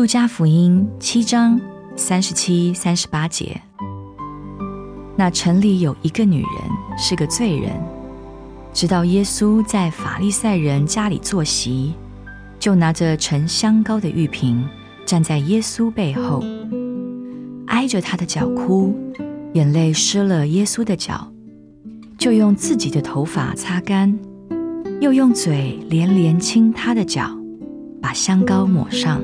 路加福音七章三十七、三十八节。那城里有一个女人，是个罪人。直到耶稣在法利赛人家里坐席，就拿着盛香膏的玉瓶，站在耶稣背后，挨着他的脚哭，眼泪湿了耶稣的脚，就用自己的头发擦干，又用嘴连连亲他的脚，把香膏抹上。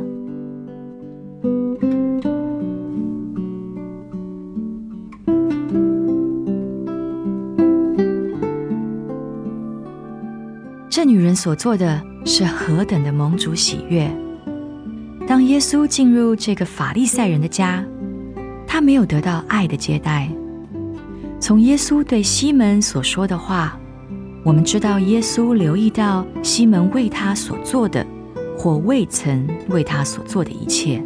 这女人所做的是何等的蒙主喜悦！当耶稣进入这个法利赛人的家，他没有得到爱的接待。从耶稣对西门所说的话，我们知道耶稣留意到西门为他所做的，或未曾为他所做的一切。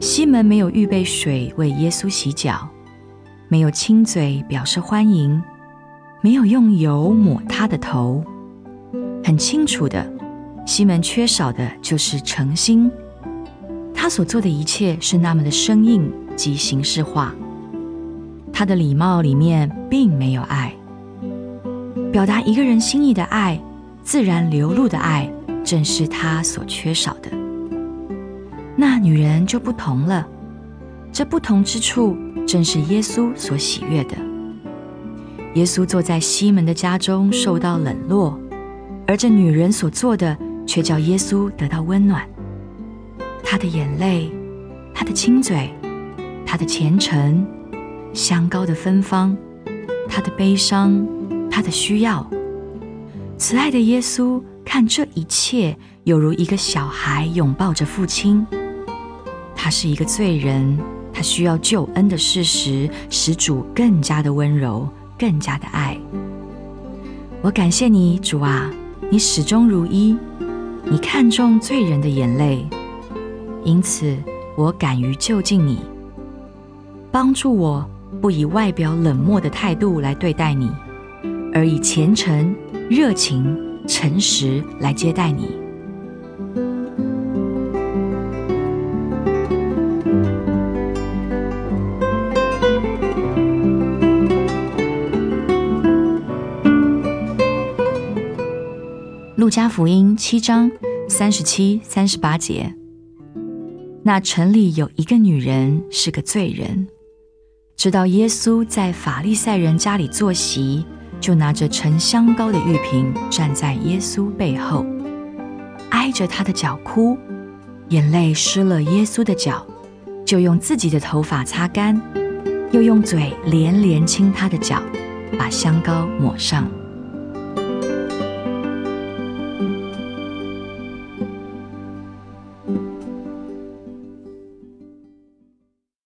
西门没有预备水为耶稣洗脚，没有亲嘴表示欢迎，没有用油抹他的头。很清楚的，西门缺少的就是诚心。他所做的一切是那么的生硬及形式化。他的礼貌里面并没有爱。表达一个人心意的爱，自然流露的爱，正是他所缺少的。那女人就不同了。这不同之处，正是耶稣所喜悦的。耶稣坐在西门的家中，受到冷落。而这女人所做的，却叫耶稣得到温暖。她的眼泪，她的亲嘴，她的虔诚，香膏的芬芳，她的悲伤，她的需要。慈爱的耶稣看这一切，犹如一个小孩拥抱着父亲。他是一个罪人，他需要救恩的事实，使主更加的温柔，更加的爱。我感谢你，主啊。你始终如一，你看重罪人的眼泪，因此我敢于就近你，帮助我不以外表冷漠的态度来对待你，而以虔诚、热情、诚实来接待你。路加福音七章三十七、三十八节。那城里有一个女人是个罪人，知道耶稣在法利赛人家里坐席，就拿着盛香膏的玉瓶站在耶稣背后，挨着他的脚哭，眼泪湿了耶稣的脚，就用自己的头发擦干，又用嘴连连亲他的脚，把香膏抹上。